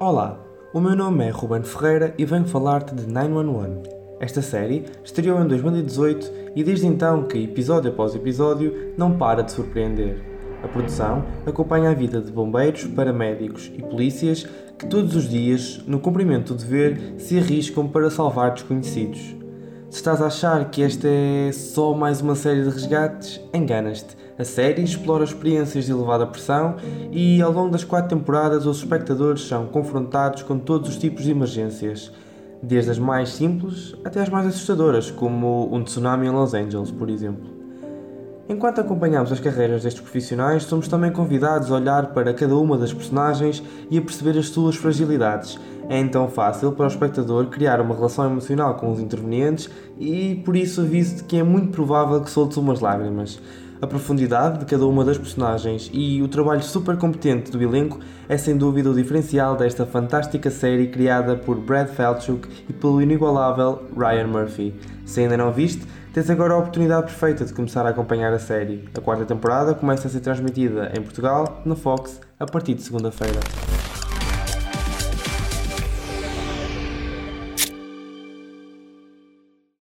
Olá, o meu nome é Ruben Ferreira e venho falar-te de 911. Esta série estreou em 2018 e desde então que, episódio após episódio, não para de surpreender. A produção acompanha a vida de bombeiros, paramédicos e polícias que todos os dias, no cumprimento do dever, se arriscam para salvar desconhecidos. Se estás a achar que esta é só mais uma série de resgates, enganas-te. A série explora experiências de elevada pressão e, ao longo das quatro temporadas, os espectadores são confrontados com todos os tipos de emergências, desde as mais simples até as mais assustadoras, como um tsunami em Los Angeles, por exemplo. Enquanto acompanhamos as carreiras destes profissionais, somos também convidados a olhar para cada uma das personagens e a perceber as suas fragilidades. É então fácil para o espectador criar uma relação emocional com os intervenientes e por isso aviso-te que é muito provável que soltes umas lágrimas. A profundidade de cada uma das personagens e o trabalho super competente do elenco é sem dúvida o diferencial desta fantástica série criada por Brad Falchuk e pelo inigualável Ryan Murphy. Se ainda não viste, tens agora a oportunidade perfeita de começar a acompanhar a série. A quarta temporada começa a ser transmitida em Portugal, na Fox, a partir de segunda-feira.